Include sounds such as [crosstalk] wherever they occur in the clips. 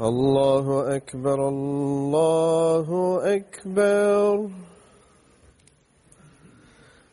الله أكبر الله أكبر.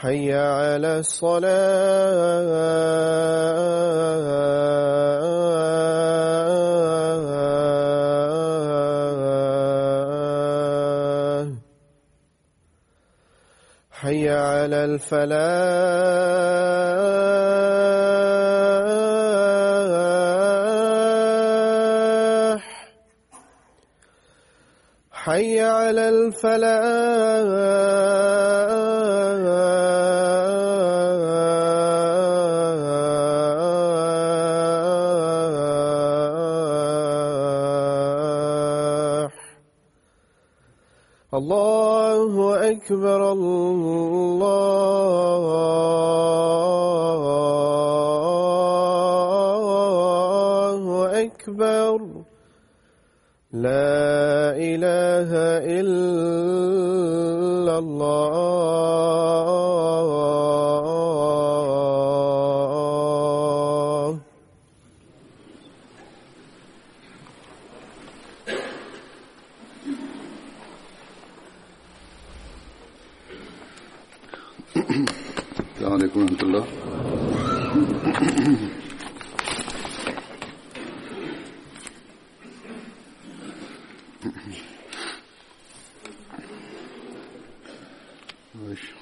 حي على الصلاة. حي على الفلاح. حي على الفلاح. أكبر الله.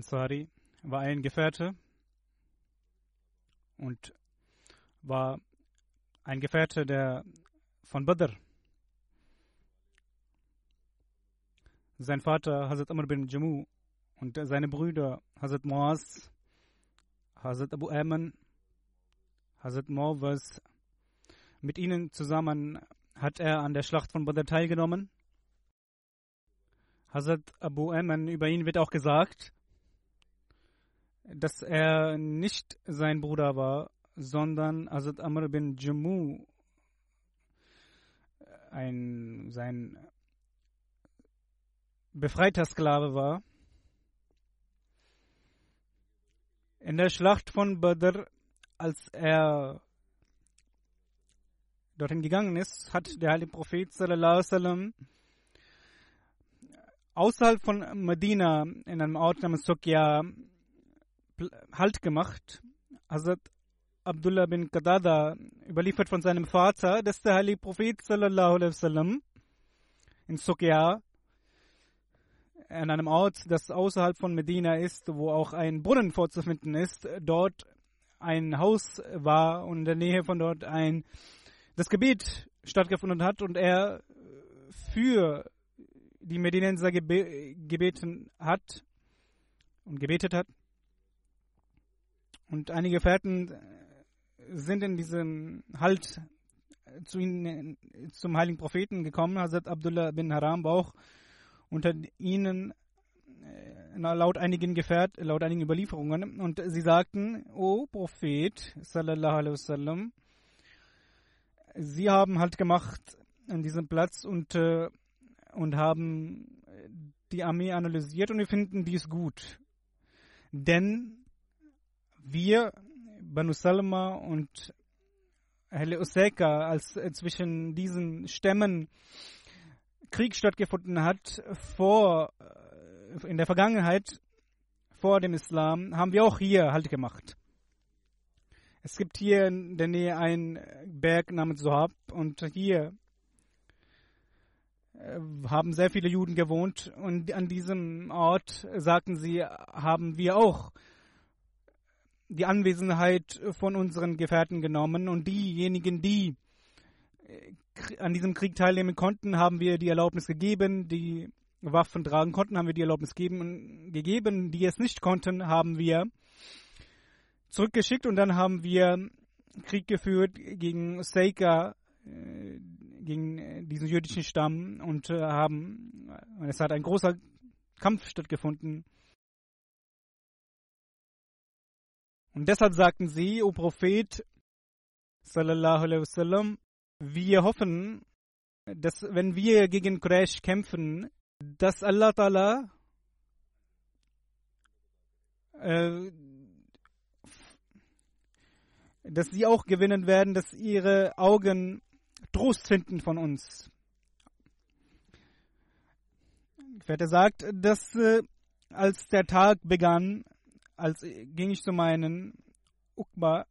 Ansari war ein Gefährte und war ein Gefährte der von Badr. sein Vater Hazrat Amr bin Jammu und seine Brüder Hazrat Moaz, Hazrat Abu Ayman, Hazrat Morwas. Mit ihnen zusammen hat er an der Schlacht von Badr teilgenommen. Hazrat Abu Ayman, über ihn wird auch gesagt, dass er nicht sein Bruder war, sondern Hazrat Amr bin Jammu, ein, sein befreiter Sklave war. In der Schlacht von Badr, als er dorthin gegangen ist, hat der heilige Prophet wasallam außerhalb von Medina in einem Ort namens Sokya Halt gemacht. Hazrat Abdullah bin Qadada überliefert von seinem Vater, dass der heilige Prophet sallallahu alaihi wasallam in Sokya an einem Ort, das außerhalb von Medina ist, wo auch ein Brunnen vorzufinden ist, dort ein Haus war und in der Nähe von dort ein das Gebet stattgefunden hat und er für die Medinenser gebe gebeten hat und gebetet hat. Und einige Fährten sind in diesem Halt zu ihnen, zum heiligen Propheten gekommen. Hazrat Abdullah bin Haram war auch unter ihnen laut einigen Gefährt, laut einigen Überlieferungen. Und sie sagten, O Prophet, sallallahu alaihi wasallam, sie haben halt gemacht an diesem Platz und, äh, und haben die Armee analysiert und wir finden dies gut. Denn wir, Banu Salma und Hele Useka, als äh, zwischen diesen Stämmen Krieg stattgefunden hat, vor, äh, in der Vergangenheit, vor dem Islam, haben wir auch hier Halt gemacht. Es gibt hier in der Nähe einen Berg namens Sohab und hier äh, haben sehr viele Juden gewohnt und an diesem Ort, sagten sie, haben wir auch die Anwesenheit von unseren Gefährten genommen und diejenigen, die äh, an diesem Krieg teilnehmen konnten, haben wir die Erlaubnis gegeben, die Waffen tragen konnten, haben wir die Erlaubnis geben, gegeben, die es nicht konnten, haben wir zurückgeschickt und dann haben wir Krieg geführt gegen Seika, äh, gegen diesen jüdischen Stamm und äh, haben, es hat ein großer Kampf stattgefunden. Und deshalb sagten sie, O Prophet, sallallahu alaihi wasallam, wir hoffen, dass wenn wir gegen Quraysh kämpfen, dass Allah Ta'ala äh, dass sie auch gewinnen werden, dass ihre Augen Trost finden von uns. Gefährte sagt, dass äh, als der Tag begann, als ging ich zu meinen Ukba,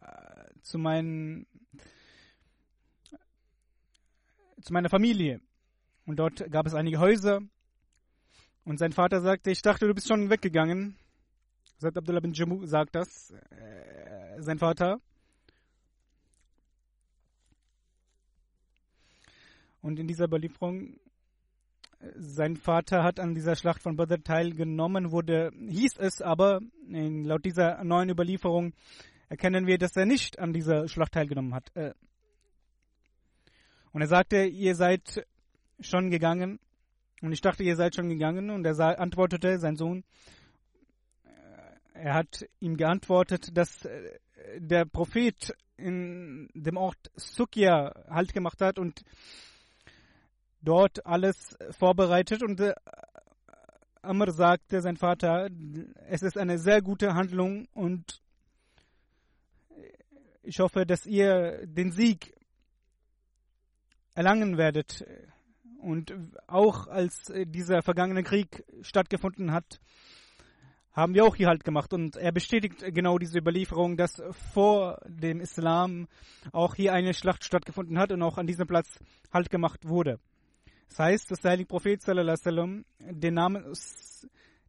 äh, zu meinen zu meiner Familie. Und dort gab es einige Häuser. Und sein Vater sagte, ich dachte, du bist schon weggegangen. Sagt Abdullah bin Jammu, sagt das, äh, sein Vater. Und in dieser Überlieferung, sein Vater hat an dieser Schlacht von Badr teilgenommen, wurde, hieß es aber, laut dieser neuen Überlieferung, erkennen wir, dass er nicht an dieser Schlacht teilgenommen hat. Äh, und er sagte, ihr seid schon gegangen. Und ich dachte, ihr seid schon gegangen. Und er antwortete, sein Sohn, er hat ihm geantwortet, dass äh, der Prophet in dem Ort Sukya Halt gemacht hat und dort alles vorbereitet. Und äh, Amr sagte, sein Vater, es ist eine sehr gute Handlung und ich hoffe, dass ihr den Sieg erlangen werdet. Und auch als dieser vergangene Krieg stattgefunden hat, haben wir auch hier halt gemacht. Und er bestätigt genau diese Überlieferung, dass vor dem Islam auch hier eine Schlacht stattgefunden hat und auch an diesem Platz halt gemacht wurde. Das heißt, dass der heilige Prophet sallam, den Namen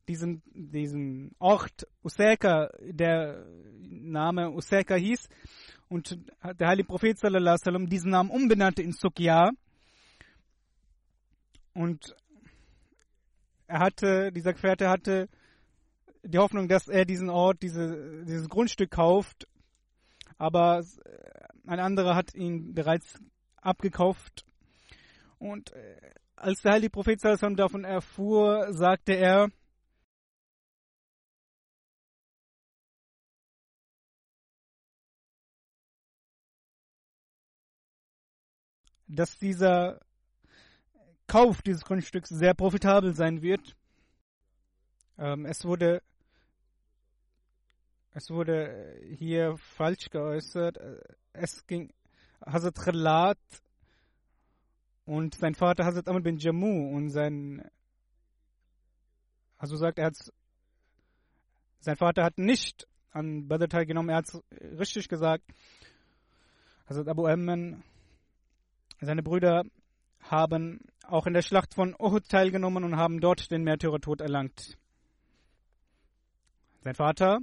diesen, diesen Ort Useka, der Name Useka hieß, und der heilige Prophet sallam, diesen Namen umbenannte in Sukya. Und er hatte, dieser Gefährte hatte die Hoffnung, dass er diesen Ort, diese, dieses Grundstück kauft. Aber ein anderer hat ihn bereits abgekauft. Und äh, als der heilige Prophet davon erfuhr, sagte er, dass dieser Kauf dieses Grundstücks sehr profitabel sein wird. Ähm, es wurde es wurde hier falsch geäußert. Es ging Hazrat Khalat und sein Vater Hazrat Amr bin Jammu und sein also sagt er hat sein Vater hat nicht an Badr teilgenommen, er hat es richtig gesagt. Hazrat Abu Amman seine Brüder haben auch in der Schlacht von Uhud teilgenommen und haben dort den Märtyrertod erlangt. Sein Vater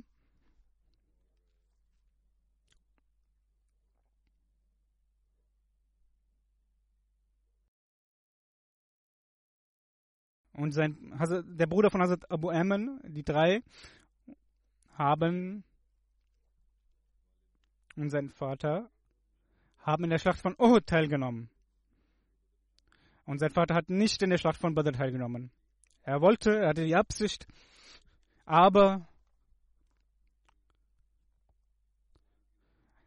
und sein der Bruder von Hazrat Abu Aman, die drei, haben und sein Vater haben in der Schlacht von Uhud teilgenommen. Und sein Vater hat nicht in der Schlacht von Badr teilgenommen. Er wollte, er hatte die Absicht, aber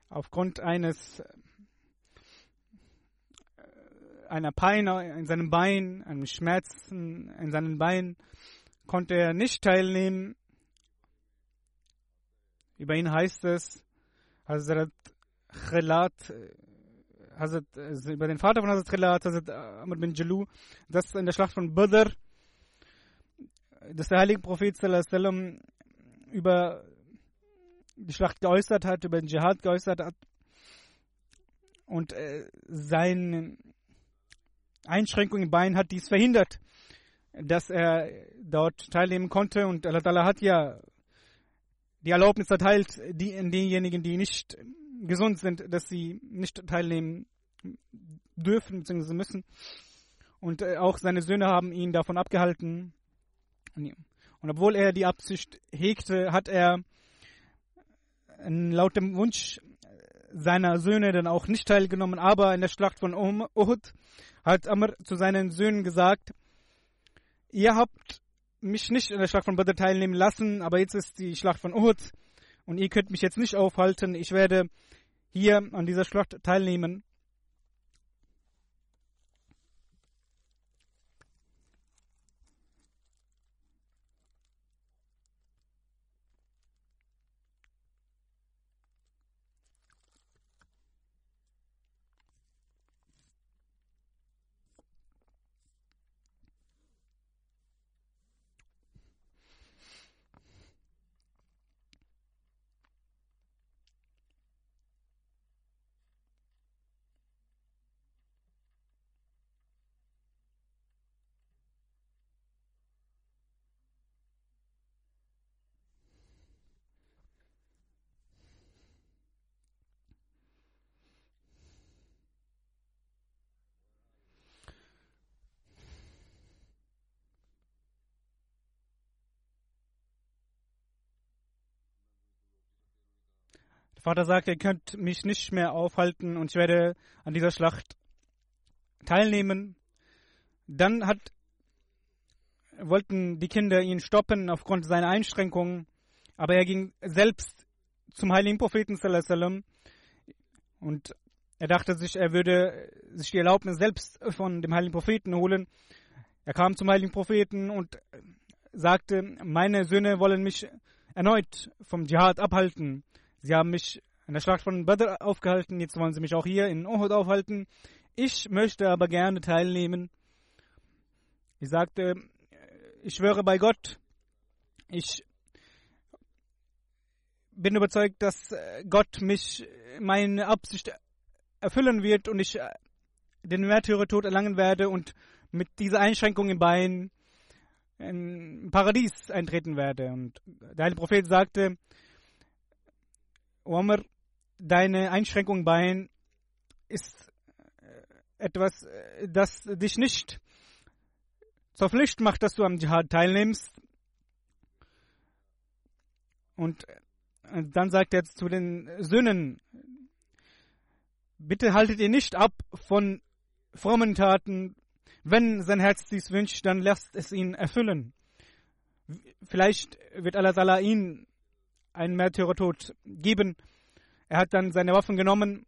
aufgrund eines einer Pein in seinem Bein, einem Schmerzen in seinem Bein, konnte er nicht teilnehmen. Über ihn heißt es, Hazrat Khalat äh, Hazrat, also über den Vater von Hazrat Khilat, Hazrat Amr bin Jalu, dass in der Schlacht von Badr, dass der heilige Prophet sallam, über die Schlacht geäußert hat, über den Dschihad geäußert hat und äh, seine Einschränkung im Bein hat dies verhindert, dass er dort teilnehmen konnte und Allah hat ja die Erlaubnis erteilt, die, denjenigen, die nicht gesund sind, dass sie nicht teilnehmen dürfen bzw. müssen. Und äh, auch seine Söhne haben ihn davon abgehalten. Und obwohl er die Absicht hegte, hat er laut dem Wunsch seiner Söhne dann auch nicht teilgenommen. Aber in der Schlacht von Uhud hat Amr zu seinen Söhnen gesagt, ihr habt mich nicht in der Schlacht von Badr teilnehmen lassen, aber jetzt ist die Schlacht von Uhud und ihr könnt mich jetzt nicht aufhalten. Ich werde hier an dieser Schlacht teilnehmen. Vater sagt, ihr könnt mich nicht mehr aufhalten und ich werde an dieser Schlacht teilnehmen. Dann hat, wollten die Kinder ihn stoppen aufgrund seiner Einschränkungen, aber er ging selbst zum heiligen Propheten und er dachte sich, er würde sich die Erlaubnis selbst von dem heiligen Propheten holen. Er kam zum heiligen Propheten und sagte, meine Söhne wollen mich erneut vom Dschihad abhalten. Sie haben mich in der Schlacht von Badr aufgehalten, jetzt wollen sie mich auch hier in Uhud aufhalten. Ich möchte aber gerne teilnehmen. Ich sagte, ich schwöre bei Gott, ich bin überzeugt, dass Gott mich meine Absicht erfüllen wird und ich den Märtyrertod erlangen werde und mit dieser Einschränkung im Bein in Paradies eintreten werde. Und der heilige Prophet sagte, Omar, deine Einschränkung Bein ist äh, etwas, äh, das dich nicht zur Pflicht macht, dass du am Dschihad teilnimmst. Und dann sagt er zu den Söhnen, bitte haltet ihr nicht ab von frommen Taten. Wenn sein Herz dies wünscht, dann lasst es ihn erfüllen. Vielleicht wird Allah ihn einen Märtyrertod geben. Er hat dann seine Waffen genommen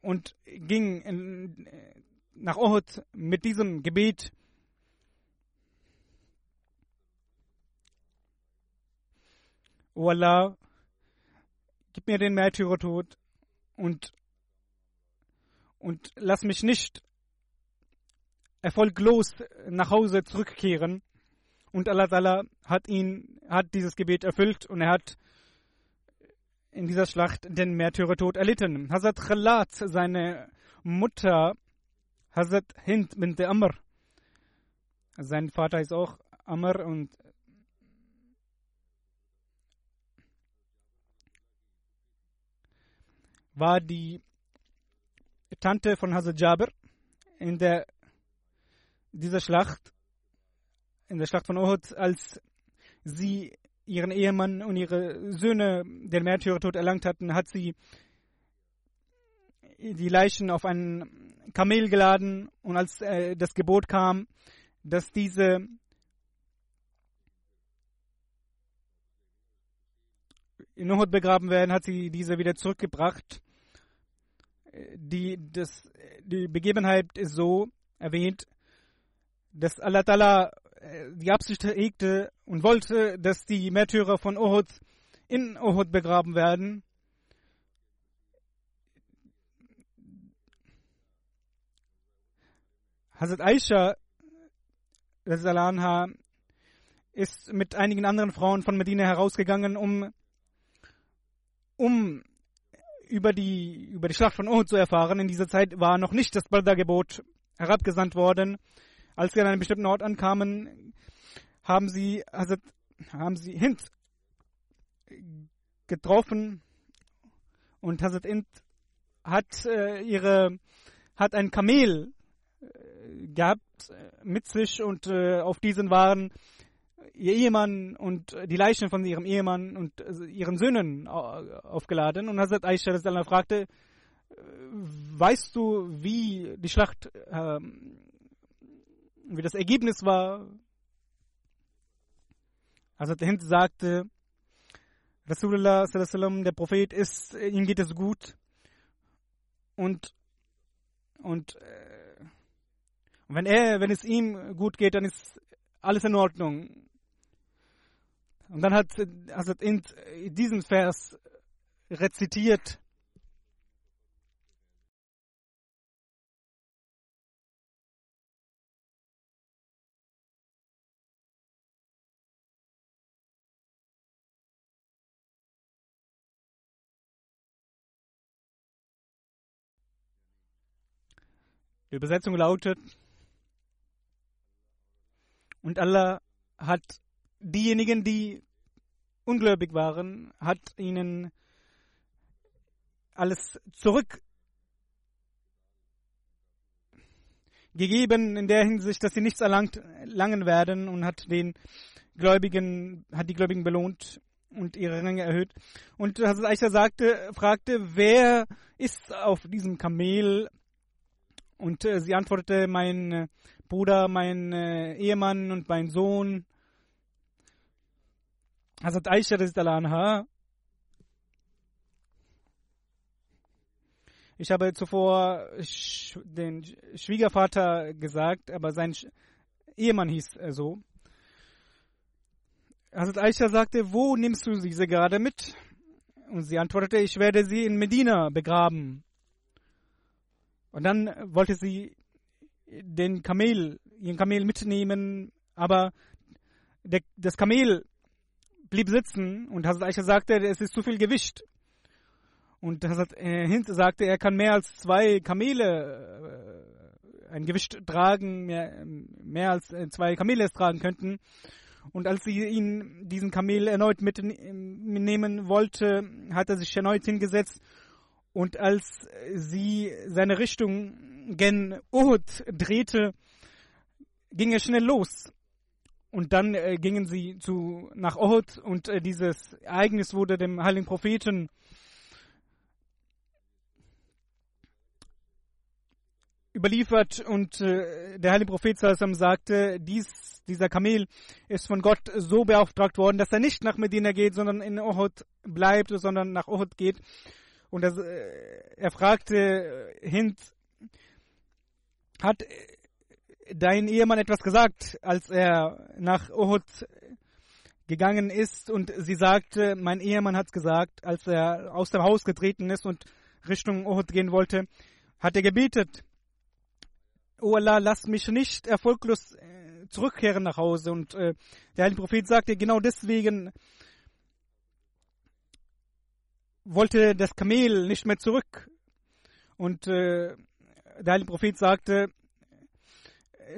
und ging in, nach Uhud mit diesem Gebet. O Allah, gib mir den Märtyrertod und, und lass mich nicht erfolglos nach Hause zurückkehren. Und Allah hat ihn, hat dieses Gebet erfüllt und er hat in dieser Schlacht den Märtyrertod erlitten. Hazrat Khalat, seine Mutter, Hazrat Hind bint Amr, sein Vater ist auch Amr und war die Tante von Hazrat Jabir in der dieser Schlacht, in der Schlacht von Uhud, als sie ihren Ehemann und ihre Söhne den Märtyrertod erlangt hatten, hat sie die Leichen auf einen Kamel geladen und als äh, das Gebot kam, dass diese in Uhud begraben werden, hat sie diese wieder zurückgebracht. Die, das, die Begebenheit ist so erwähnt, dass Allah die Absicht hegte und wollte, dass die Märtyrer von Uhud in Uhud begraben werden. Hazrat Aisha anha, ist mit einigen anderen Frauen von Medina herausgegangen, um, um über, die, über die Schlacht von Uhud zu erfahren. In dieser Zeit war noch nicht das Balda-Gebot herabgesandt worden. Als sie an einem bestimmten Ort ankamen, haben sie, also, haben sie Hind getroffen und Hazrat Int hat äh, ihre hat ein Kamel äh, gehabt äh, mit sich und äh, auf diesen waren ihr Ehemann und die Leichen von ihrem Ehemann und äh, ihren Söhnen aufgeladen. Und Hazrat Aisha fragte weißt du wie die Schlacht ähm, wie das Ergebnis war. Also der Hind sagte, Rasulullah der Prophet ist, ihm geht es gut und und äh, wenn er, wenn es ihm gut geht, dann ist alles in Ordnung. Und dann hat Hazrat Ind diesen Vers rezitiert. Die Übersetzung lautet, und Allah hat diejenigen, die ungläubig waren, hat ihnen alles zurückgegeben in der Hinsicht, dass sie nichts erlangt, erlangen werden und hat den Gläubigen, hat die Gläubigen belohnt und ihre Ränge erhöht. Und Hazrat Aisha sagte, fragte, wer ist auf diesem Kamel und äh, sie antwortete, mein äh, Bruder, mein äh, Ehemann und mein Sohn. Hazrat Aisha anha. Ich habe zuvor sch den Schwiegervater gesagt, aber sein Sch Ehemann hieß äh, so. Hazrat Aisha sagte, wo nimmst du diese gerade mit? Und sie antwortete, ich werde sie in Medina begraben. Und dann wollte sie den Kamel, ihren Kamel mitnehmen, aber der, das Kamel blieb sitzen und Hazrat Aisha sagte, es ist zu viel Gewicht. Und Hazrat äh, Hind sagte, er kann mehr als zwei Kamele, äh, ein Gewicht tragen, mehr, mehr als äh, zwei Kamele es tragen könnten. Und als sie ihn, diesen Kamel erneut mitnehmen wollte, hat er sich erneut hingesetzt und als sie seine Richtung gen Uhud drehte, ging er schnell los. Und dann äh, gingen sie zu, nach Ohud und äh, dieses Ereignis wurde dem heiligen Propheten überliefert und äh, der heilige Prophet Sallam sagte, dies, dieser Kamel ist von Gott so beauftragt worden, dass er nicht nach Medina geht, sondern in Ohud bleibt, sondern nach Ohud geht. Und das, äh, er fragte Hind, hat dein Ehemann etwas gesagt, als er nach Ohud gegangen ist? Und sie sagte, mein Ehemann hat gesagt, als er aus dem Haus getreten ist und Richtung Ohud gehen wollte, hat er gebetet, O Allah, lass mich nicht erfolglos äh, zurückkehren nach Hause. Und äh, der heilige Prophet sagte, genau deswegen wollte das Kamel nicht mehr zurück. Und äh, der heilige Prophet sagte,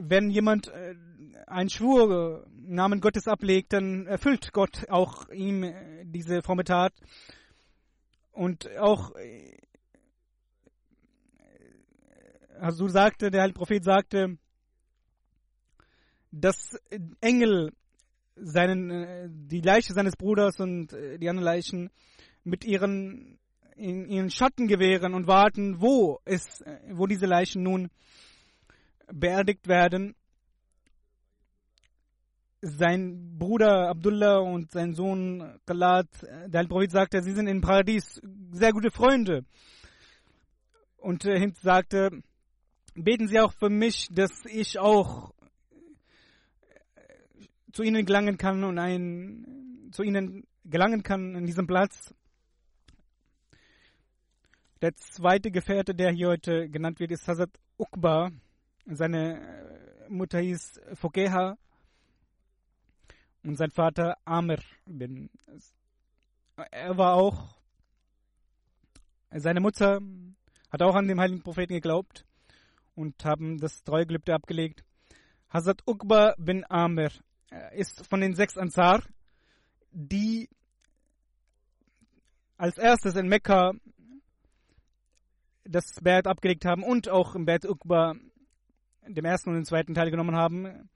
wenn jemand äh, einen Schwur im Namen Gottes ablegt, dann erfüllt Gott auch ihm äh, diese fromme Tat. Und auch äh, Hasur sagte, der Heilige Prophet sagte, dass Engel seinen, äh, die Leiche seines Bruders und die anderen Leichen mit ihren, in, ihren Schatten gewähren und warten, wo es, äh, wo diese Leichen nun beerdigt werden. Sein Bruder Abdullah und sein Sohn Khalat, der Heilige Prophet sagte, sie sind im Paradies sehr gute Freunde. Und Hind sagte, beten Sie auch für mich, dass ich auch zu Ihnen gelangen kann und ein, zu Ihnen gelangen kann an diesem Platz. Der zweite Gefährte, der hier heute genannt wird, ist Hazrat Uqba. Seine Mutter hieß Fokeha und sein Vater Amr bin. Er war auch, seine Mutter hat auch an den heiligen Propheten geglaubt und haben das Treugelübde abgelegt. Hazrat Uqba bin Amir ist von den sechs Ansar, die als erstes in Mekka das Bert abgelegt haben und auch im Bert Uqba dem ersten und dem zweiten Teil genommen haben.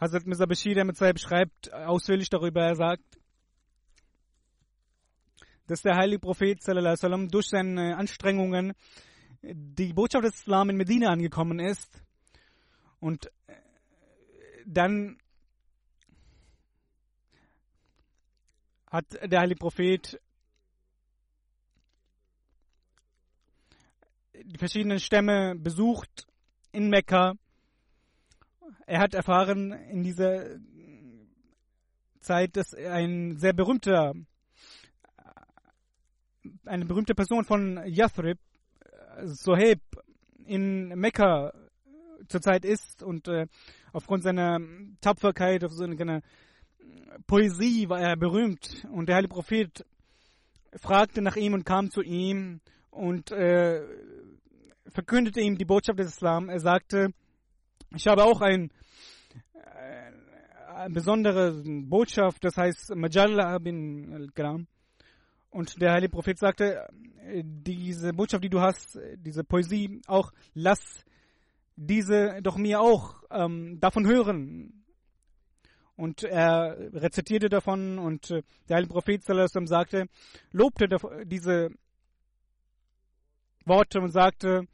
Hazrat Mirza Bashir, der mit zwei beschreibt, ausführlich darüber, er sagt, dass der heilige Prophet sallam, durch seine Anstrengungen die Botschaft des Islam in Medina angekommen ist und äh, dann hat der heilige Prophet die verschiedenen Stämme besucht in Mekka. Er hat erfahren in dieser Zeit, dass ein sehr berühmter, eine berühmte Person von Yathrib Soheb in Mekka zurzeit ist und äh, aufgrund seiner Tapferkeit, auf seiner Poesie war er berühmt und der heilige Prophet fragte nach ihm und kam zu ihm und äh, verkündete ihm die Botschaft des Islam. Er sagte, ich habe auch ein, äh, eine besondere Botschaft, das heißt Majalla bin al-Gram. Und der heilige Prophet sagte, diese Botschaft, die du hast, diese Poesie, auch lass diese doch mir auch ähm, davon hören. Und er rezitierte davon und äh, der heilige Prophet sagte, lobte diese Worte und sagte,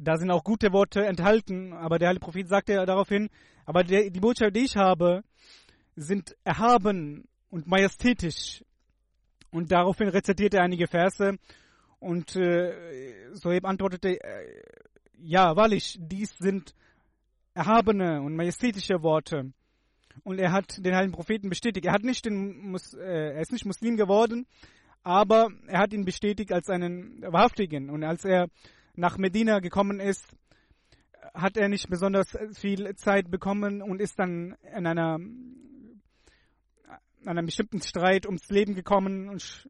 da sind auch gute Worte enthalten, aber der heilige Prophet sagte daraufhin, aber die Botschaft, die ich habe, sind erhaben und majestätisch. Und daraufhin rezitierte er einige Verse und äh, Soeb antwortete, äh, ja, wahrlich, dies sind erhabene und majestätische Worte. Und er hat den heiligen Propheten bestätigt. Er, hat nicht den Mus äh, er ist nicht Muslim geworden, aber er hat ihn bestätigt als einen Wahrhaftigen. Und als er nach Medina gekommen ist, hat er nicht besonders viel Zeit bekommen und ist dann in einer an einem bestimmten Streit ums Leben gekommen und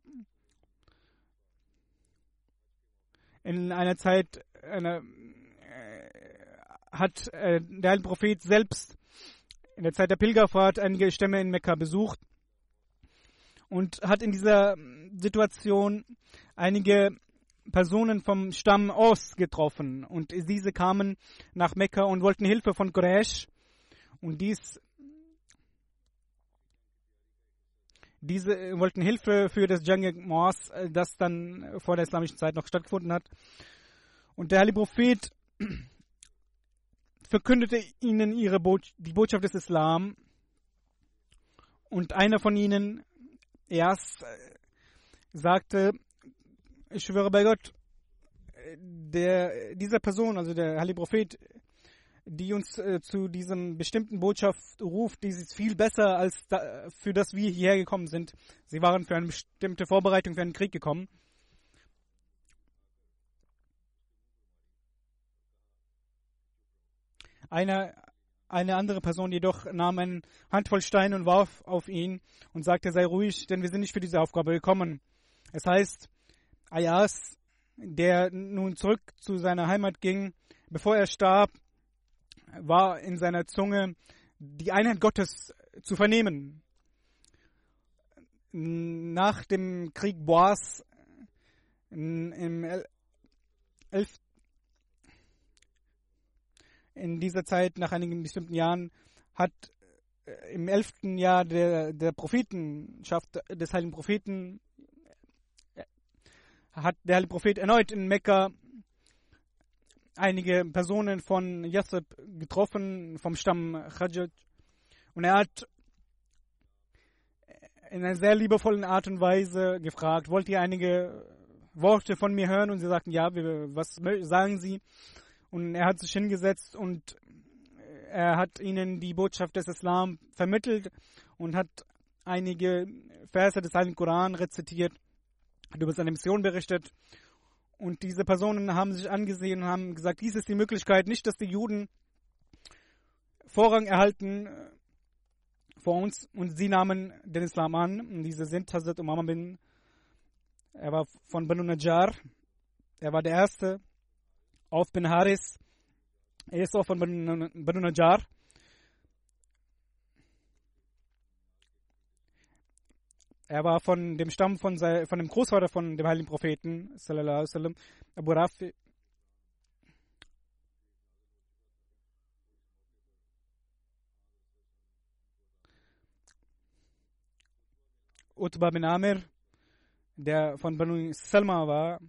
in einer Zeit eine, äh, hat äh, der Prophet selbst in der Zeit der Pilgerfahrt einige Stämme in Mekka besucht und hat in dieser Situation einige Personen vom Stamm Os getroffen und diese kamen nach Mekka und wollten Hilfe von Quraysh Und dies, diese äh, wollten Hilfe für das Jang Moas, äh, das dann vor der islamischen Zeit noch stattgefunden hat. Und der Heilige Prophet [clears throat] verkündete ihnen ihre Bo die Botschaft des Islam. Und einer von ihnen erst äh, sagte, ich schwöre bei Gott, der, dieser Person, also der Heilige Prophet, die uns äh, zu diesem bestimmten Botschaft ruft, die ist viel besser als da, für das wir hierher gekommen sind. Sie waren für eine bestimmte Vorbereitung für einen Krieg gekommen. Eine, eine andere Person jedoch nahm eine Handvoll Steine und warf auf ihn und sagte, sei ruhig, denn wir sind nicht für diese Aufgabe gekommen. Es heißt, Ayas, der nun zurück zu seiner Heimat ging, bevor er starb, war in seiner Zunge die Einheit Gottes zu vernehmen. Nach dem Krieg Boas im 11 in dieser Zeit, nach einigen bestimmten Jahren, hat äh, im elften Jahr der, der Prophetenschaft des heiligen Propheten äh, hat der heilige Prophet erneut in Mekka einige Personen von Yathrib getroffen, vom Stamm Khajaj. Und er hat in einer sehr liebevollen Art und Weise gefragt, wollt ihr einige Worte von mir hören? Und sie sagten, ja, was sagen sie? Und er hat sich hingesetzt und er hat ihnen die Botschaft des Islam vermittelt und hat einige Verse des Heiligen Koran rezitiert, hat über seine Mission berichtet. Und diese Personen haben sich angesehen und haben gesagt, dies ist die Möglichkeit, nicht, dass die Juden Vorrang erhalten äh, vor uns. Und sie nahmen den Islam an. Und diese sind Hazrat Umama bin, er war von Banu Najjar. Er war der erste auf bin Haris. Er auch von Banu Najjar. Er war von dem Stamm von, von dem Großvater von dem heiligen Propheten, sallallahu alaihi Abu Rafi. Utbah bin Amir, der von Banu Salma war,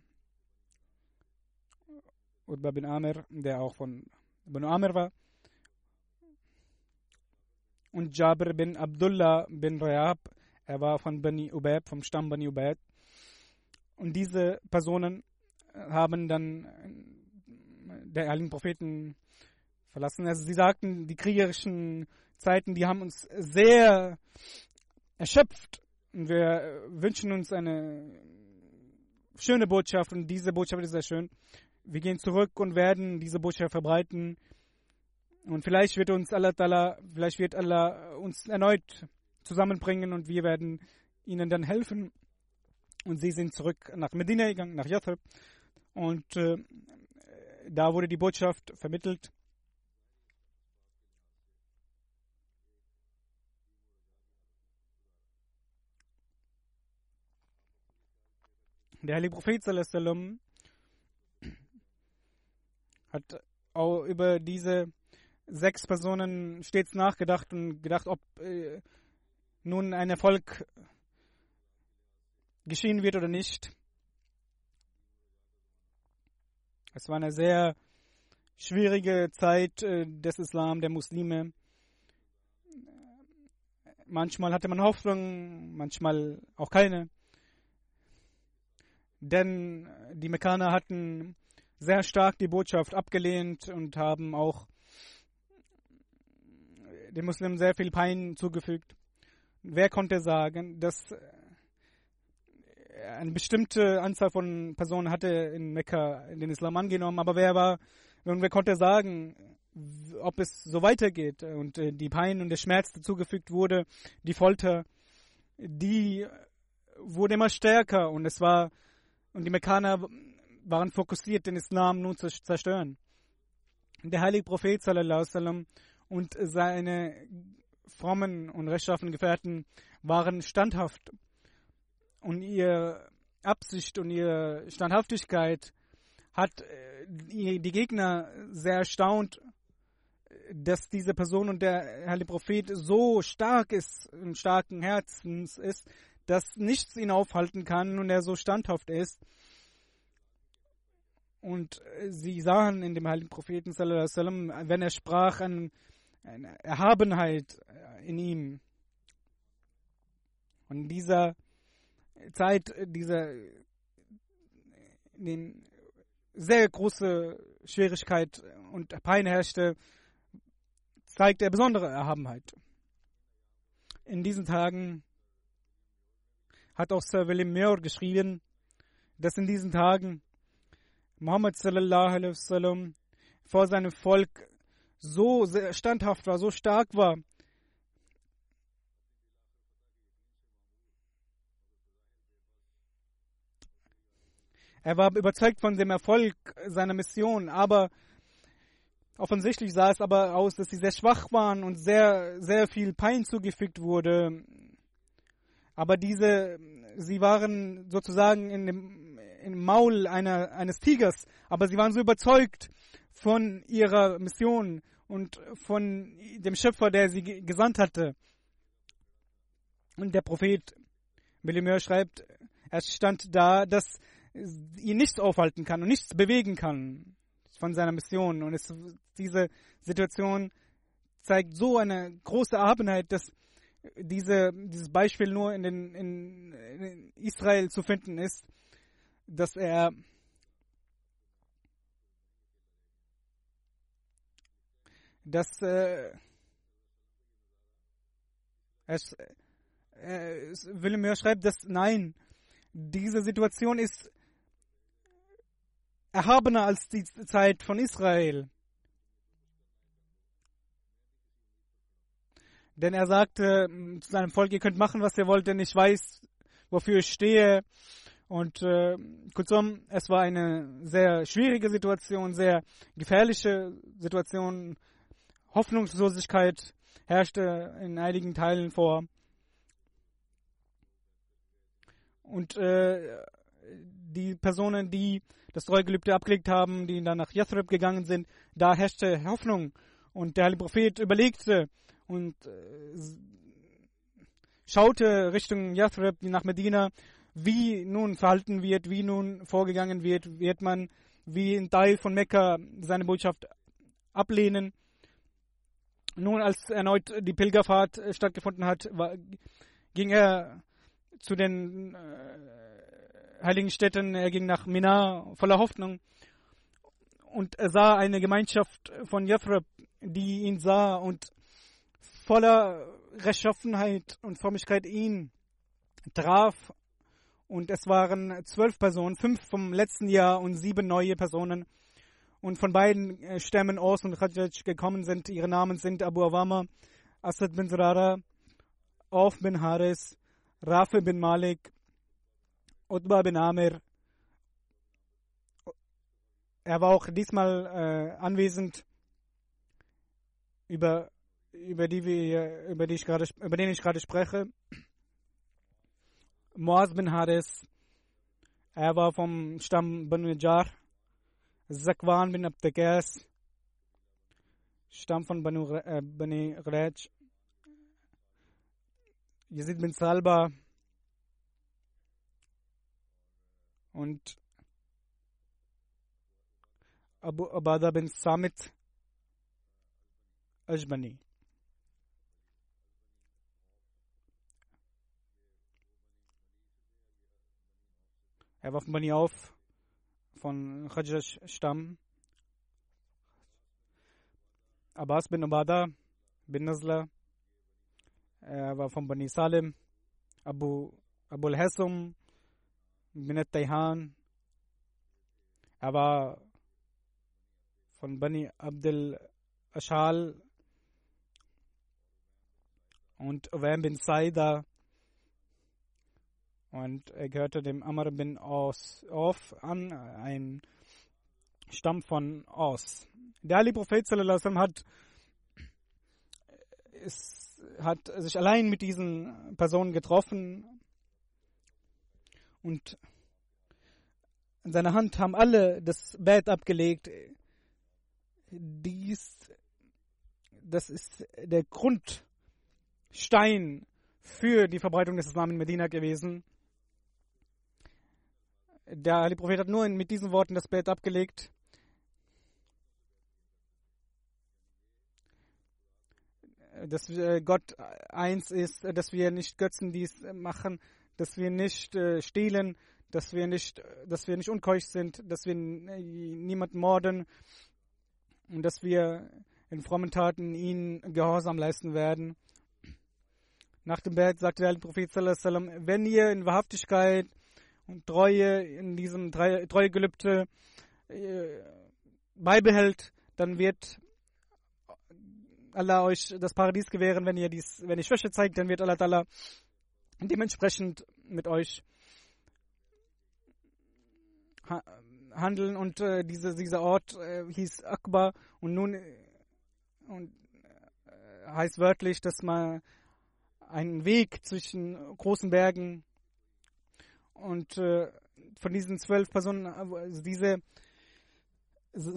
Utbah bin Amir, der auch von Banu Amir war. Und Jabir bin Abdullah bin Rayab, er war von Bani Ubayb, vom Stamm Bani Ubayb. Und diese Personen haben dann der heiligen Propheten verlassen. Also sie sagten, die kriegerischen Zeiten, die haben uns sehr erschöpft. Und wir wünschen uns eine schöne Botschaft und diese Botschaft ist sehr schön wir gehen zurück und werden diese Botschaft verbreiten. Und vielleicht wird uns Allah, Ta'ala, vielleicht wird Allah uns erneut zusammenbringen und wir werden ihnen dann helfen. Und sie sind zurück nach Medina gegangen, nach Yathrib. Und äh, da wurde die Botschaft vermittelt. Der heilige Prophet sallam, hat auch über diese sechs Personen stets nachgedacht und gedacht, ob äh, nun ein Erfolg geschehen wird oder nicht. Es war eine sehr schwierige Zeit äh, des Islam, der Muslime. Manchmal hatte man Hoffnung, manchmal auch keine. Denn die Mekkaner hatten sehr stark die Botschaft abgelehnt und haben auch den Muslimen sehr viel Pein zugefügt. Wer konnte sagen, dass eine bestimmte Anzahl von Personen hatte in Mekka den Islam angenommen, aber wer war, und wer konnte sagen, ob es so weitergeht und äh, die Pein und der Schmerz zugefügt wurde, die Folter, die wurde immer stärker und es war und die Mekkaner waren fokussiert, den Islam nun zu zerstören. Der heilige Prophet sallam, und seine frommen und rechtschaffenen Gefährten waren standhaft und ihre Absicht und ihre Standhaftigkeit hat äh, die Gegner sehr erstaunt, dass diese Person und der heilige Prophet so stark ist, und starken Herzens ist, dass nichts ihn aufhalten kann und er so standhaft ist. Und sie sahen in dem heiligen Propheten, wenn er sprach, eine, Erhabenheit in ihm. Und in dieser Zeit, dieser in sehr große Schwierigkeit und Pein herrschte, zeigt er besondere Erhabenheit. In diesen Tagen hat auch Sir William Muir geschrieben, dass in diesen Tagen Muhammad sallallahu alaihi wasallam vor seinem Volk so standhaft war, so stark war, Er war überzeugt von dem Erfolg seiner Mission, aber offensichtlich sah es aber aus, dass sie sehr schwach waren und sehr, sehr viel Pein zugefügt wurde. Aber diese, sie waren sozusagen in dem, im Maul einer, eines Tigers, aber sie waren so überzeugt von ihrer Mission und von dem Schöpfer, der sie gesandt hatte. Und der Prophet William schreibt, er stand da, dass ihn nichts aufhalten kann und nichts bewegen kann von seiner Mission. Und es, diese Situation zeigt so eine große Erhabenheit, dass diese, dieses Beispiel nur in, den, in, in Israel zu finden ist, dass er dass äh, es, äh, Wilhelm schreibt, dass nein, diese Situation ist erhabener als die Zeit von Israel. Denn er sagte zu seinem Volk, ihr könnt machen, was ihr wollt, denn ich weiß, wofür ich stehe. Und äh, kurzum, es war eine sehr schwierige Situation, sehr gefährliche Situation. Hoffnungslosigkeit herrschte in einigen Teilen vor. Und äh, die Personen, die das Treugelübde abgelegt haben, die dann nach Yathrib gegangen sind, da herrschte Hoffnung. Und der Heilige Prophet überlegte und äh, schaute Richtung Yathrib, nach Medina, wie nun verhalten wird, wie nun vorgegangen wird, wird man wie ein Teil von Mekka seine Botschaft ablehnen. Nun, als erneut die Pilgerfahrt äh, stattgefunden hat, war, ging er zu den äh, heiligen Städten. Er ging nach Mina voller Hoffnung und er sah eine Gemeinschaft von Yathrib, die ihn sah und voller Rechtschaffenheit und Frömmigkeit ihn traf. Und es waren zwölf Personen, fünf vom letzten Jahr und sieben neue Personen. Und von beiden äh, Stämmen Aus und Khadjaj gekommen sind. Ihre Namen sind Abu Awama, Asad bin Zurara, Auf bin Haris, Rafi bin Malik Utbah bin Amir. Er war auch diesmal äh, anwesend, über, über, die wir, über, die ich grade, über den ich gerade spreche. Moaz bin Haris. Er war vom Stamm Banu Jar. Zakwan bin Abdekas. Stamm von Banu, äh. Yazid bin Salba und Abu Abada bin Samit Ajbani. Er war von Bani auf, von Khajraj Stamm. Abbas bin Ubada bin Nazla. Er war von Bani Salim. Abu Abul Hassum bin Tayhan. Er war von Bani Abdel Ashal und Uwaim bin Saida und er gehörte dem Amr bin Aus auf an, ein Stamm von Aus. Der Ali Prophet sallam, hat, ist, hat sich allein mit diesen Personen getroffen und in seiner Hand haben alle das Bett abgelegt. Dies das ist der Grundstein für die Verbreitung des Islam in Medina gewesen. Der Ali Prophet hat nur mit diesen Worten das Bett abgelegt. Dass Gott eins ist, dass wir nicht Götzen dies machen, dass wir nicht äh, stehlen, dass wir nicht, dass wir nicht unkeusch sind, dass wir niemanden morden und dass wir in frommen Taten ihnen Gehorsam leisten werden. Nach dem Bett sagte der Prophet sallam, wenn ihr in Wahrhaftigkeit und Treue in diesem Treuegelübde äh, beibehält, dann wird Allah euch das Paradies gewähren. Wenn ihr dies, wenn ihr Schwäche zeigt, dann wird Allah Ta'ala dementsprechend mit euch handeln und äh, diese, dieser Ort äh, hieß Akbar und nun äh, und, äh, heißt wörtlich, dass man einen Weg zwischen großen Bergen und äh, von diesen zwölf Personen, also diese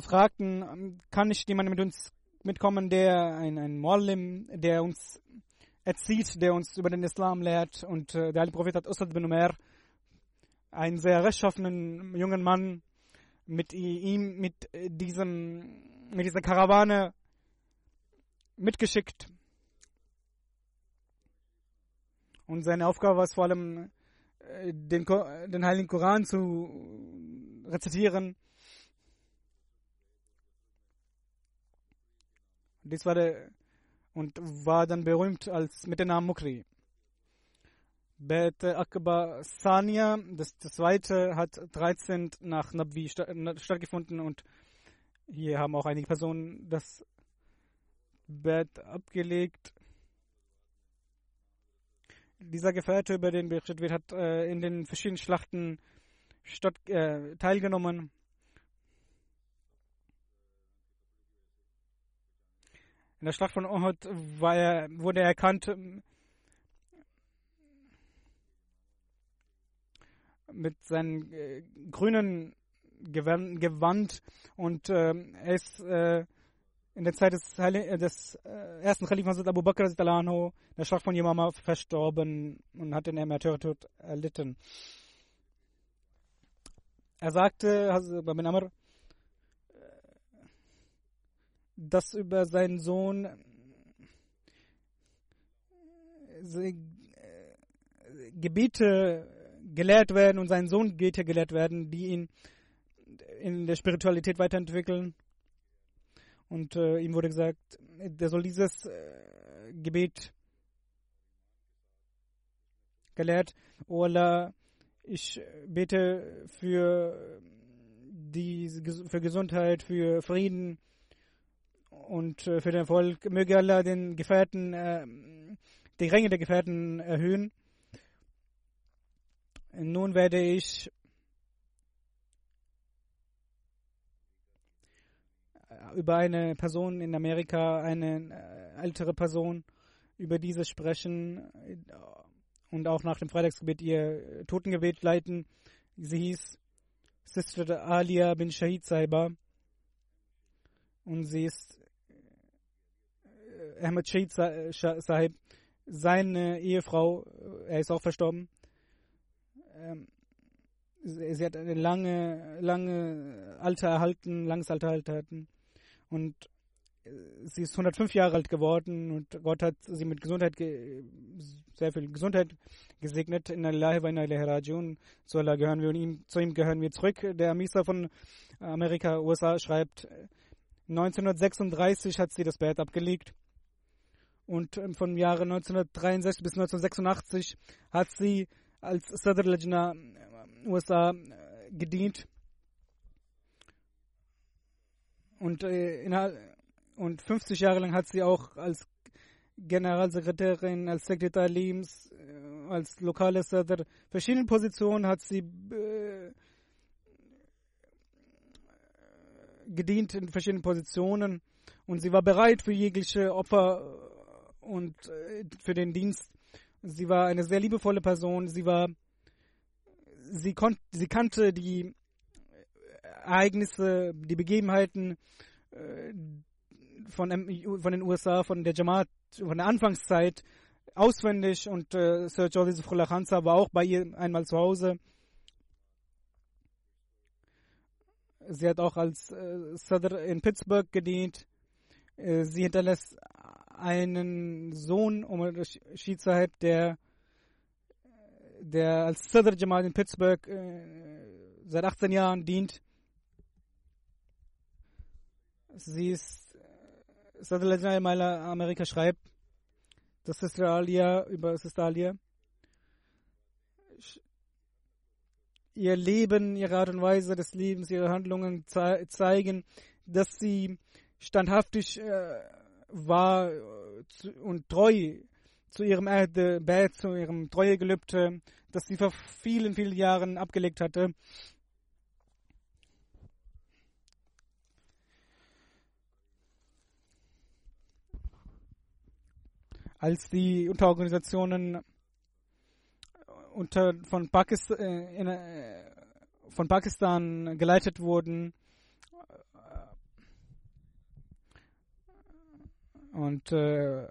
fragten, kann nicht jemand mit uns mitkommen, der ein, ein Muallim, der uns erzieht, der uns über den Islam lehrt und äh, der Prophet hat Usad bin Umar einen sehr rechtschaffenen jungen Mann mit ihm, mit äh, diesem, mit dieser Karawane mitgeschickt. Und seine Aufgabe war es vor allem, äh, den, den Heiligen Koran zu rezitieren. Dies war der, und war dann berühmt als mit dem Namen Mukri. Bet Akbar Sania, das, das zweite, hat 13 nach Nabwi stattgefunden und hier haben auch einige Personen das Bett abgelegt. Dieser Gefährte, über den berichtet wird, hat äh, in den verschiedenen Schlachten statt, äh, teilgenommen. In der Schlacht von Uhud er, wurde er erkannt mit seinem äh, grünen Gewand und äh, er ist äh, in der Zeit des, äh, des äh, ersten Khalifen Hazrat Abu Bakr der Schlacht von Yamama verstorben und hat den Märtyrertod erlitten. Er sagte, Hazrat bin Amr, äh, dass über seinen Sohn Gebiete gelehrt werden und sein Sohn hier gelehrt werden, die ihn in der Spiritualität weiterentwickeln. Und äh, ihm wurde gesagt, der soll dieses äh, Gebet gelehrt. O Allah, ich bete für die für Gesundheit, für Frieden und äh, für den Erfolg. Möge Allah den Gefährten, äh, die Ränge der Gefährten erhöhen. Nun werde ich über eine Person in Amerika, eine äh, ältere Person, über diese sprechen und auch nach dem Freitagsgebet ihr Totengebet leiten. Sie hieß Sister Alia bin Shahid Saiba und sie ist äh, Ahmed Shahid Sahib, seine Ehefrau, er ist auch verstorben ähm, sie hat eine lange, lange Alter erhalten, langes Alter erhalten. Und äh, sie ist 105 Jahre alt geworden und Gott hat sie mit Gesundheit, sehr viel Gesundheit gesegnet. In Allah wa inna Rajiun. Zu Allah gehören wir und ihm, zu ihm gehören wir zurück. Der Amisa von Amerika, USA schreibt, 1936 hat sie das Bett abgelegt. Und ähm, vom Jahre 1963 bis 1986 hat sie als Sadr Lajna USA äh, gedient und, äh, und 50 Jahre lang hat sie auch als Generalsekretärin, als Sekretär Lims, äh, als lokale Sadr, verschiedene Positionen hat sie äh, gedient in verschiedenen Positionen und sie war bereit für jegliche Opfer und äh, für den Dienst. Sie war eine sehr liebevolle Person. Sie war, sie konnte, sie kannte die Ereignisse, die Begebenheiten, äh, von, von den USA, von der Jamaat, von der Anfangszeit auswendig und äh, Sir Joseph Khansa war auch bei ihr einmal zu Hause. Sie hat auch als äh, Sadr in Pittsburgh gedient. Äh, sie hinterlässt einen Sohn, Rashid Sahib, der, der als Sadr Jamaat in Pittsburgh äh, seit 18 Jahren dient. Sie ist äh, Sadr Lajna Maila Amerika schreibt, dass Sister Alia über Sister Alia ihr Leben, ihre Art und Weise des Lebens, ihre Handlungen zei zeigen, dass sie standhaftig äh, war äh, und treu zu ihrem Erde, zu ihrem Treuegelübde, das sie vor vielen, vielen Jahren abgelegt hatte. Als die Unterorganisationen unter, von, Pakistan, äh, in, äh, von Pakistan geleitet wurden, und äh,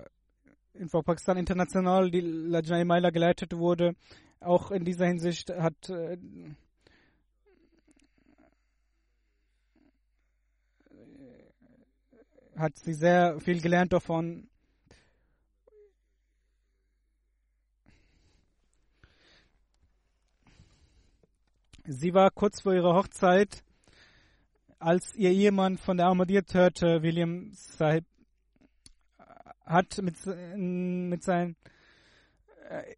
in Pakistan international die Lajna Maila geleitet wurde. Auch in dieser Hinsicht hat äh, hat sie sehr viel gelernt davon. Sie war kurz vor ihrer Hochzeit, als ihr Ehemann von der Ahmadiyyat hörte, William Sahib, hat mit, mit seinem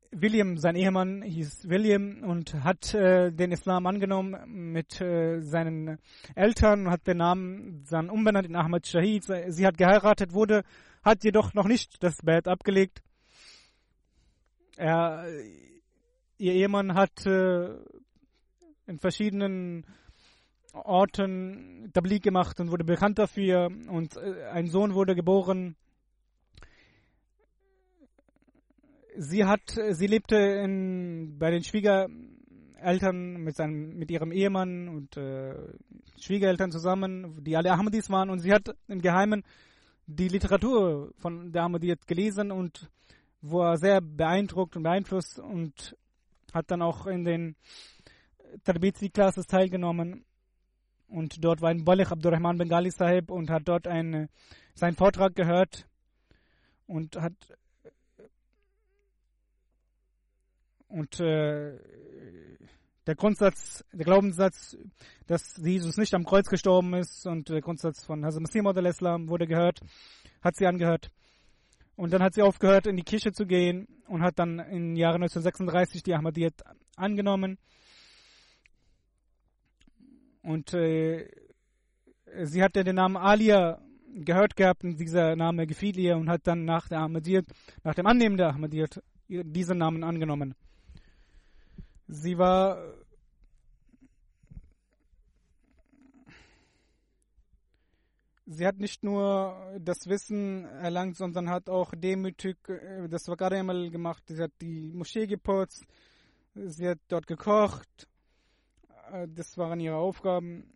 William, sein Ehemann hieß William und hat äh, den Islam angenommen mit äh, seinen Eltern und hat den Namen dann umbenannt in Ahmad Shahid. Sie hat geheiratet, wurde, hat jedoch noch nicht das Bett abgelegt. Er, ihr Ehemann hat äh, in verschiedenen Orten Tablik gemacht und wurde bekannt dafür und äh, ein Sohn wurde geboren. Sie hat, sie lebte in, bei den Schwiegereltern mit seinem, mit ihrem Ehemann und äh, Schwiegereltern zusammen, die alle Ahmadis waren und sie hat im Geheimen die Literatur von der Ahmadiyyat gelesen und war sehr beeindruckt und beeinflusst und hat dann auch in den Tarbitzi-Classes teilgenommen und dort war ein Balekh Abdurrahman Bengali Sahib und hat dort einen, seinen Vortrag gehört und hat und äh, der Grundsatz, der Glaubenssatz, dass Jesus nicht am Kreuz gestorben ist und der Grundsatz von Hazrat Masih al-Islam wurde gehört, hat sie angehört. Und dann hat sie aufgehört, in die Kirche zu gehen und hat dann im Jahre 1936 die Ahmadiyyat angenommen. Und äh, sie hatte den Namen Alia gehört gehabt und dieser Name gefiel ihr und hat dann nach der Ahmadiyyat, nach dem Annehmen der Ahmadiyyat diesen Namen angenommen. Sie war Sie hat nicht nur das Wissen erlangt, sondern hat auch demütig das Wakaremal gemacht. Sie hat die Moschee geputzt, sie hat dort gekocht. Das waren ihre Aufgaben.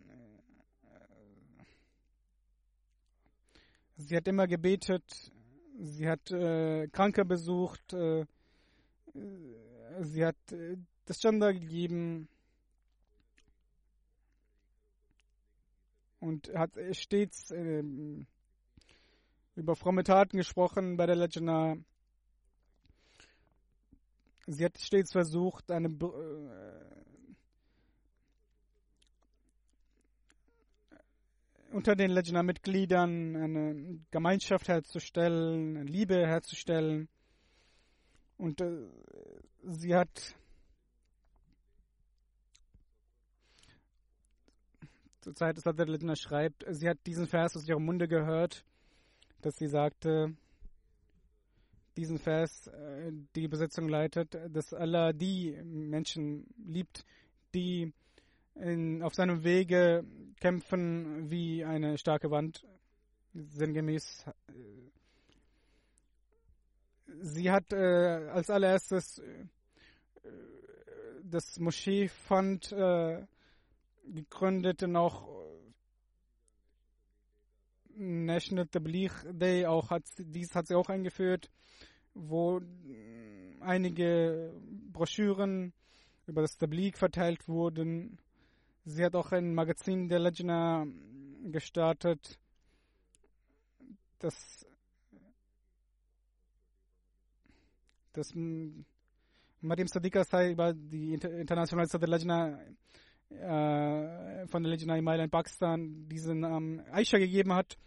Sie hat immer gebetet. Sie hat äh, Kranke besucht. Äh, sie hat äh, das Chanda gegeben und hat stets äh, über fromme Taten gesprochen bei der Legenda. Sie hat stets versucht, eine unter den Legenda-Mitgliedern eine Gemeinschaft herzustellen, Liebe herzustellen. Und äh, sie hat zur Zeit, dass der Legenda schreibt, sie hat diesen Vers aus ihrem Munde gehört, dass sie sagte, diesen Vers äh, die Besetzung leitet, dass Allah die Menschen liebt, die in, auf seinem Wege kämpfen wie eine starke Wand, sinngemäß. Sie hat äh, als allererstes äh, das Moscheefund äh, gegründet und auch National Tabligh Day auch hat dies hat sie auch eingeführt, wo einige Broschüren über das Tabligh verteilt wurden. Sie hat auch ein Magazin der Lajna gestartet, das das mm, Mariam Sadiqa Saiba, die internationale Sadr Lajna äh, von der Imaila in Pakistan, diesen ähm, Aisha gegeben hat.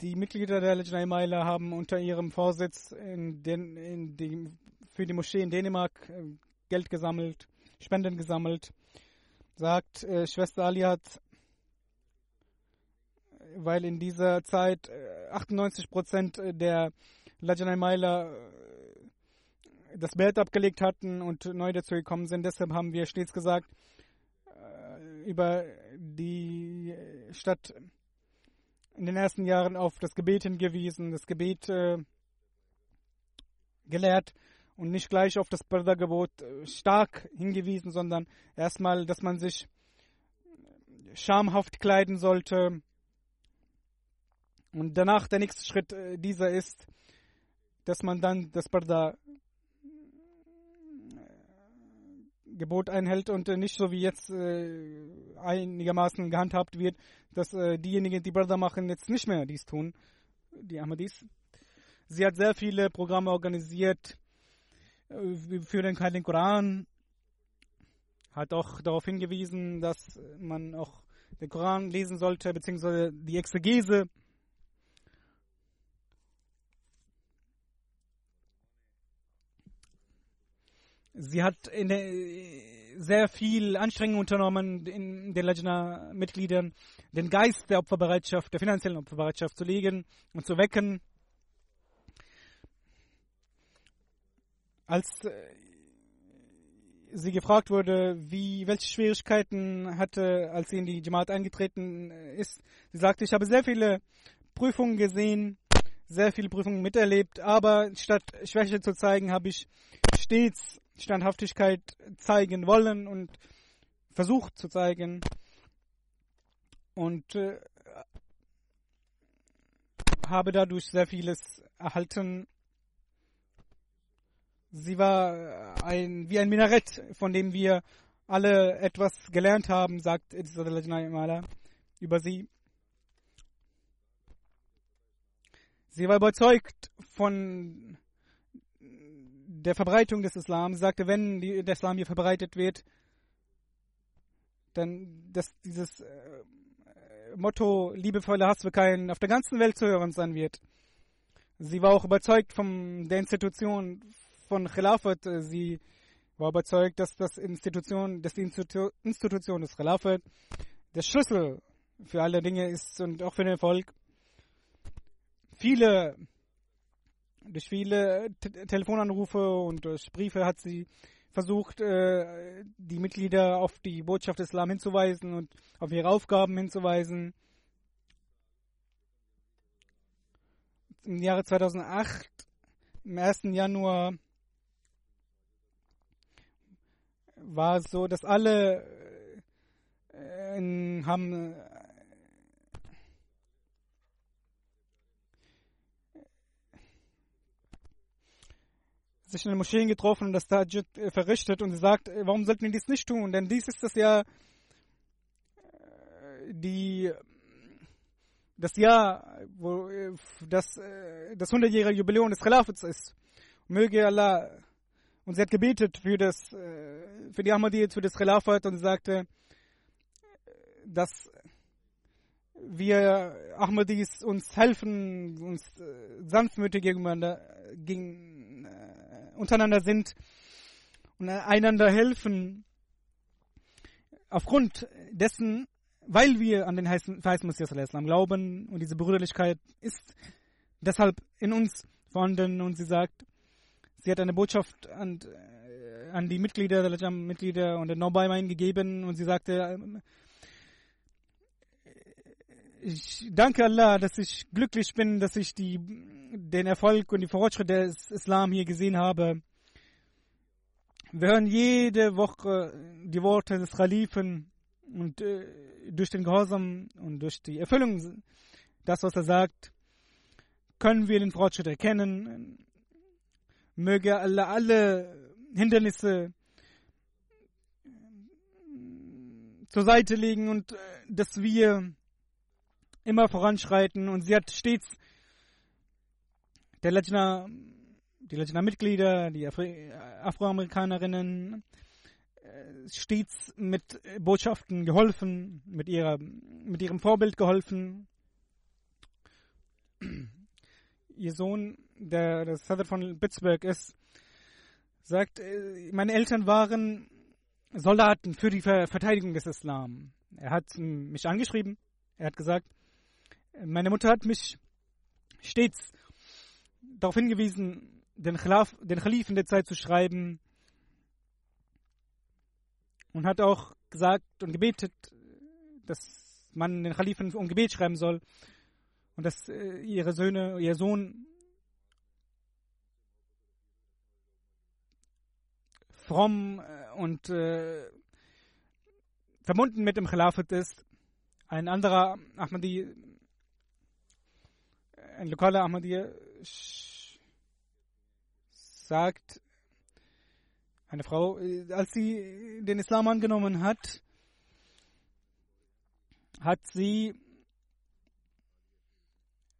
Die Mitglieder der Lajna Imaila haben unter ihrem Vorsitz in den, in die, für die Moschee in Dänemark äh, Geld gesammelt, Spenden gesammelt. Sagt äh, Schwester Ali hat weil in dieser Zeit 98 äh, Prozent der Lajanai Meiler äh, das Bett abgelegt hatten und neu dazu gekommen sind. Deshalb haben wir stets gesagt, über die Stadt in den ersten Jahren auf das Gebet hingewiesen, das Gebet äh, gelehrt und nicht gleich auf das Perda-Gebot stark hingewiesen, sondern erstmal, dass man sich schamhaft kleiden sollte, und danach der nächste Schritt äh, dieser ist, dass man dann das Barda äh, Gebot einhält und äh, nicht so wie jetzt äh, einigermaßen gehandhabt wird, dass äh, diejenigen, die Barda machen, jetzt nicht mehr dies tun, die Ahmadis. Sie hat sehr viele Programme organisiert für den Heiligen Koran, hat auch darauf hingewiesen, dass man auch den Koran lesen sollte, beziehungsweise die Exegese Sie hat der, sehr viel Anstrengung unternommen, in den Lajna-Mitgliedern den Geist der Opferbereitschaft, der finanziellen Opferbereitschaft zu legen und zu wecken. Als äh, sie gefragt wurde, wie, welche Schwierigkeiten hatte, als sie in die Jamaat eingetreten ist, sie sagte, ich habe sehr viele Prüfungen gesehen, sehr viele Prüfungen miterlebt, aber statt Schwäche zu zeigen, habe ich stets Standhaftigkeit zeigen wollen und versucht zu zeigen. Und äh, habe dadurch sehr vieles erhalten. Sie war ein, wie ein Minarett, von dem wir alle etwas gelernt haben, sagt Mala über sie. Sie war überzeugt von der Verbreitung des Islam. Sie sagte, wenn der Islam hier verbreitet wird, dann dass dieses äh, Motto liebevoller Hass für keinen auf der ganzen Welt zu hören sein wird. Sie war auch überzeugt von der Institution von Khilafat. Sie war überzeugt, dass das Institution, dass die Institu Institution des Khilafat der Schlüssel für alle Dinge ist und auch für den Erfolg. Viele durch viele T Telefonanrufe und durch Briefe hat sie versucht, äh, die Mitglieder auf die Botschaft des Islam hinzuweisen und auf ihre Aufgaben hinzuweisen. Im Jahre 2008, im 1. Januar, war es so, dass alle äh, haben sich in den Moscheen getroffen und das Tajid äh, verrichtet und sie sagt, äh, warum sollten wir dies nicht tun? Denn dies ist das ja äh, die das Jahr, wo das, das 100-jährige Jubiläum des Khilafats ist. Möge Allah und sie hat gebetet für das für die Ahmadiyyat, für das Khilafat und sie sagte, dass wir Ahmadis uns helfen, uns sanftmütig gegeneinander, gegen, untereinander sind und einander helfen. Aufgrund dessen, weil wir an den verheißten Messias glauben und diese Brüderlichkeit ist deshalb in uns vorhanden und sie sagt, sie hat eine Botschaft an, äh, an die Mitglieder der Lajam-Mitglieder und der Nobaimain gegeben und sie sagte, ich danke Allah, dass ich glücklich bin, dass ich die, den Erfolg und die Fortschritte des Islam hier gesehen habe. Wir hören jede Woche die Worte des Khalifen und äh, durch den Gehorsam und durch die Erfüllung, das, was er sagt, können wir den Fortschritt erkennen. Möge Allah alle Hindernisse zur Seite legen und äh, dass wir immer voranschreiten. Und sie hat stets der Lajna, die Lajna-Mitglieder, die Afri Afroamerikanerinnen, äh, stets mit Botschaften geholfen, mit, ihrer, mit ihrem Vorbild geholfen. Ihr Sohn, der der Southern von Pittsburgh ist, sagt, äh, meine Eltern waren Soldaten für die Verteidigung des Islam. Er hat mich angeschrieben. Er hat gesagt, meine Mutter hat mich stets darauf hingewiesen, den, Khalaf, den Khalifen der Zeit zu schreiben und hat auch gesagt und gebetet, dass man den Khalifen um Gebet schreiben soll und dass äh, ihre Söhne, ihr Sohn fromm äh, und äh, verbunden mit dem Khilafat ist. Ein anderer Ahmadi, ein lokaler Ahmadi sagt, eine Frau, äh, als sie den Islam angenommen hat, hat sie,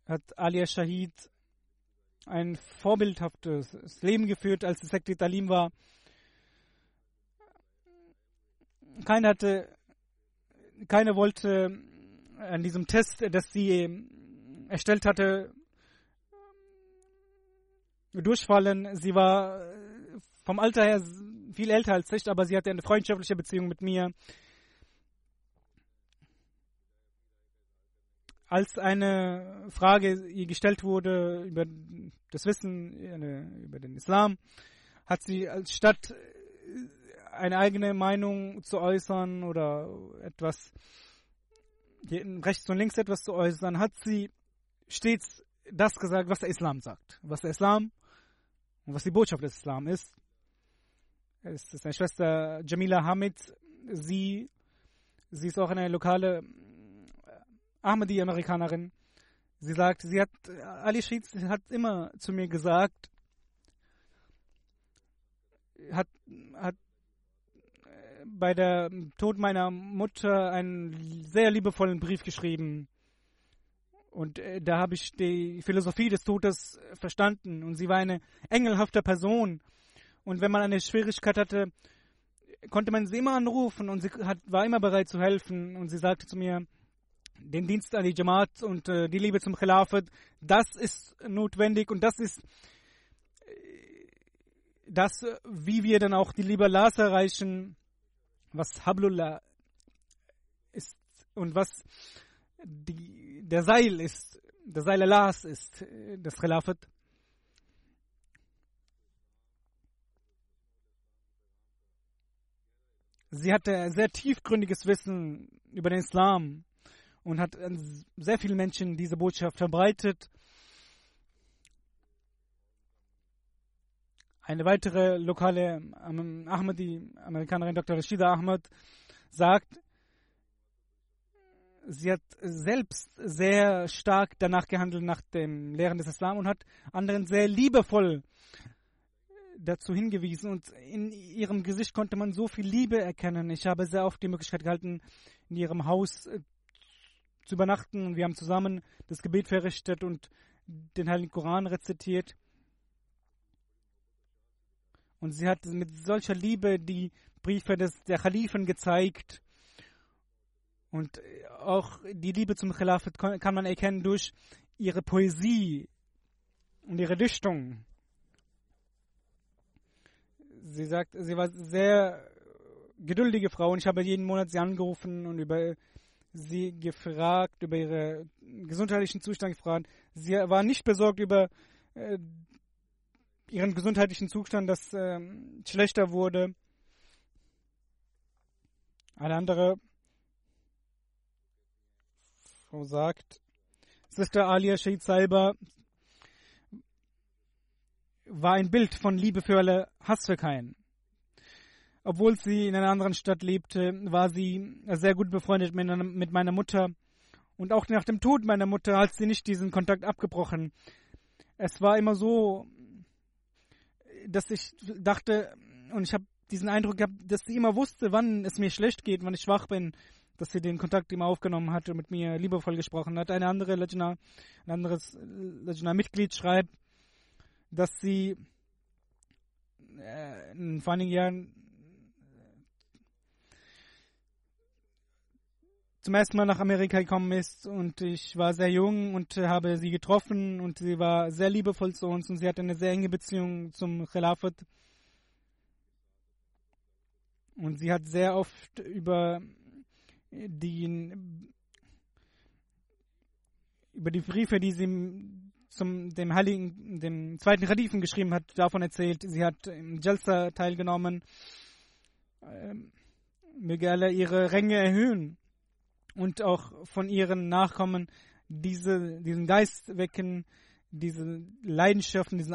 hat Alia Shahid ein vorbildhaftes Leben geführt, als sie Sekti Talim war. Keiner hatte, keiner wollte an diesem Test, das sie erstellt hatte, durchfallen. Sie war vom Alter her viel älter als ich, aber sie hatte eine freundschaftliche Beziehung mit mir. Als eine Frage ihr gestellt wurde über das Wissen über den Islam, hat sie statt eine eigene Meinung zu äußern oder etwas rechts und links etwas zu äußern, hat sie stets das gesagt, was der Islam sagt. Was der Islam und was die Botschaft des Islam ist. Es ist eine Schwester Jamila Hamid. Sie, sie ist auch eine lokale Ahmadi-Amerikanerin. Sie sagt, sie hat, Ali Sheets hat immer zu mir gesagt, hat, hat bei der Tod meiner Mutter einen sehr liebevollen Brief geschrieben. Und äh, da habe ich die Philosophie des Todes verstanden. Und sie war eine engelhafte Person. Und wenn man eine Schwierigkeit hatte, konnte man sie immer anrufen und sie hat, war immer bereit zu helfen. Und sie sagte zu mir, den Dienst an die Jamaat und äh, die Liebe zum Khilafat, das ist notwendig und das ist äh, das, wie wir dann auch die Liebe Allahs erreichen was Hablullah ist und was die, der Seil ist, der Seil Allahs ist, das Khilafat. Sie hatte sehr tiefgründiges Wissen über den Islam und hat sehr vielen Menschen diese Botschaft verbreitet. Eine weitere lokale ähm, Ahmadi, Amerikanerin Dr. Rashida Ahmad, sagt, sie hat selbst sehr stark danach gehandelt nach dem Lehren des Islam und hat anderen sehr liebevoll dazu hingewiesen und in ihrem Gesicht konnte man so viel Liebe erkennen. Ich habe sehr oft die Möglichkeit gehalten, in ihrem Haus äh, zu übernachten und wir haben zusammen das Gebet verrichtet und den Heiligen Koran rezitiert. Und sie hat mit solcher Liebe die Briefe des, der Khalifen gezeigt. Und auch die Liebe zum Khilafat kann man erkennen durch ihre Poesie und ihre Dichtung. Sie sagt, sie war sehr geduldige Frau und ich habe jeden Monat sie angerufen und über sie gefragt, über ihren gesundheitlichen Zustand gefragt. Sie war nicht besorgt über äh, ihren gesundheitlichen Zustand, das äh, schlechter wurde. Eine andere Frau sagt, Sister Alia Shahid Salba war ein Bild von Liebe für alle, Hass für keinen. obwohl sie in einer anderen Stadt lebte, war sie sehr gut befreundet mit meiner Mutter. Und auch nach dem Tod meiner Mutter hat sie nicht diesen Kontakt abgebrochen. Es war immer so, dass ich dachte, und ich habe diesen Eindruck gehabt, dass sie immer wusste, wann es mir schlecht geht, wann ich schwach bin, dass sie den Kontakt immer aufgenommen hat und mit mir liebevoll gesprochen hat. Eine andere Lejna, ein anderes Lejna-Mitglied schreibt, dass sie äh, vor einigen Jahren zum ersten Mal nach Amerika gekommen ist und ich war sehr jung und habe sie getroffen und sie war sehr liebevoll zu uns und sie hatte eine sehr enge Beziehung zum Khilafat. Und sie hat sehr oft über die, über die Briefe, die sie zum dem Heiligen, dem zweiten Khalifen geschrieben hat, davon erzählt. Sie hat im Jalsa teilgenommen. Ähm, möge Allah ihre Ränge erhöhen und auch von ihren Nachkommen diese, diesen Geist wecken, diese Leidenschaften, diesen